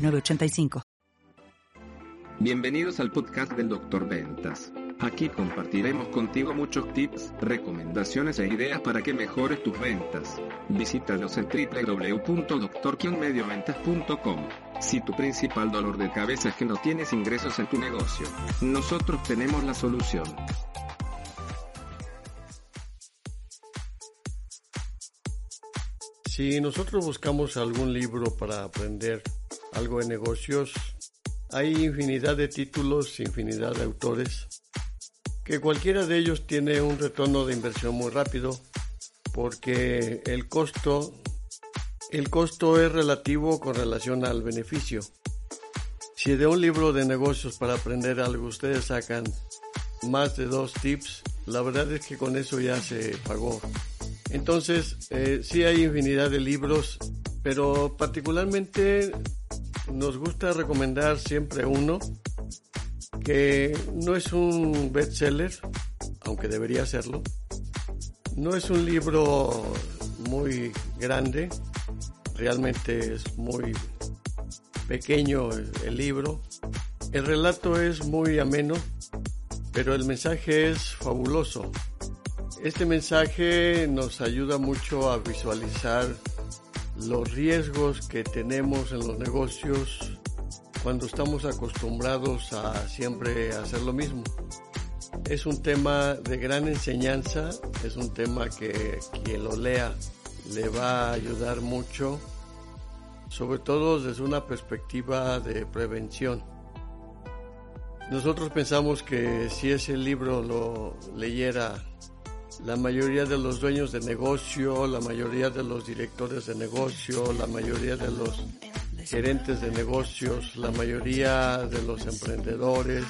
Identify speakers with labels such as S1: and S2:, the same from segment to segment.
S1: 906985.
S2: Bienvenidos al podcast del Dr. Ventas. Aquí compartiremos contigo muchos tips, recomendaciones e ideas para que mejores tus ventas. Visítanos en www.doctor-medioventas.com. Si tu principal dolor de cabeza es que no tienes ingresos en tu negocio, nosotros tenemos la solución.
S3: Si nosotros buscamos algún libro para aprender algo de negocios, hay infinidad de títulos, infinidad de autores, que cualquiera de ellos tiene un retorno de inversión muy rápido, porque el costo, el costo es relativo con relación al beneficio. Si de un libro de negocios para aprender algo ustedes sacan más de dos tips, la verdad es que con eso ya se pagó. Entonces, eh, sí hay infinidad de libros, pero particularmente nos gusta recomendar siempre uno que no es un bestseller, aunque debería serlo. No es un libro muy grande, realmente es muy pequeño el, libro. El relato es muy ameno, pero el mensaje es fabuloso. Este mensaje nos ayuda mucho a visualizar los riesgos que tenemos en los negocios cuando estamos acostumbrados a siempre hacer lo mismo. Es un tema de gran enseñanza, es un tema que quien lo lea le va a ayudar mucho, sobre todo desde una perspectiva de prevención. Nosotros pensamos que si ese libro lo leyera la mayoría de los dueños de negocio, la mayoría de los directores de negocio, la mayoría de los gerentes de negocios, la mayoría de los emprendedores,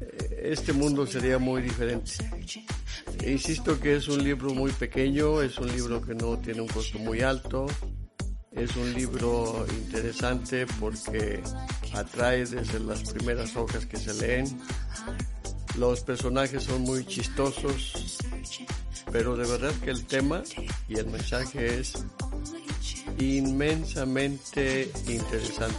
S3: eh, este mundo sería muy diferente. E insisto que es un libro muy pequeño, es un libro que no tiene un costo muy alto, es un libro interesante porque atrae desde las primeras hojas que se leen. Los personajes son muy chistosos, pero de verdad que el tema y el mensaje es inmensamente interesante.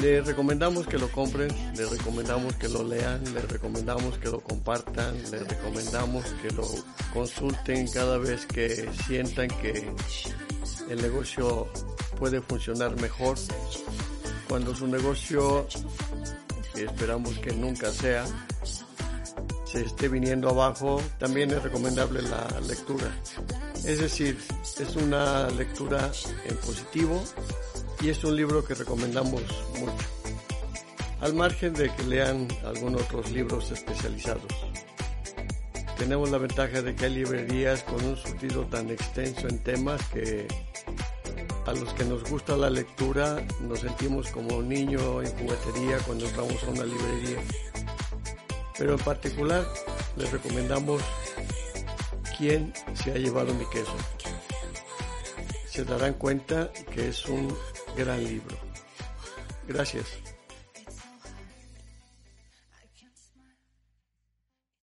S3: Le recomendamos que lo compren, le recomendamos que lo lean, le recomendamos que lo compartan, le recomendamos que lo consulten cada vez que sientan que el negocio puede funcionar mejor. Cuando su negocio, que esperamos que nunca sea, se esté viniendo abajo, también es recomendable la lectura. Es decir, es una lectura en positivo y es un libro que recomendamos mucho. Al margen de que lean algunos otros libros especializados. Tenemos la ventaja de que hay librerías con un surtido tan extenso en temas que a los que nos gusta la lectura nos sentimos como un niño en juguetería cuando entramos a una librería. Pero en particular les recomendamos quién se ha llevado mi queso. Se darán cuenta que es un gran libro. Gracias.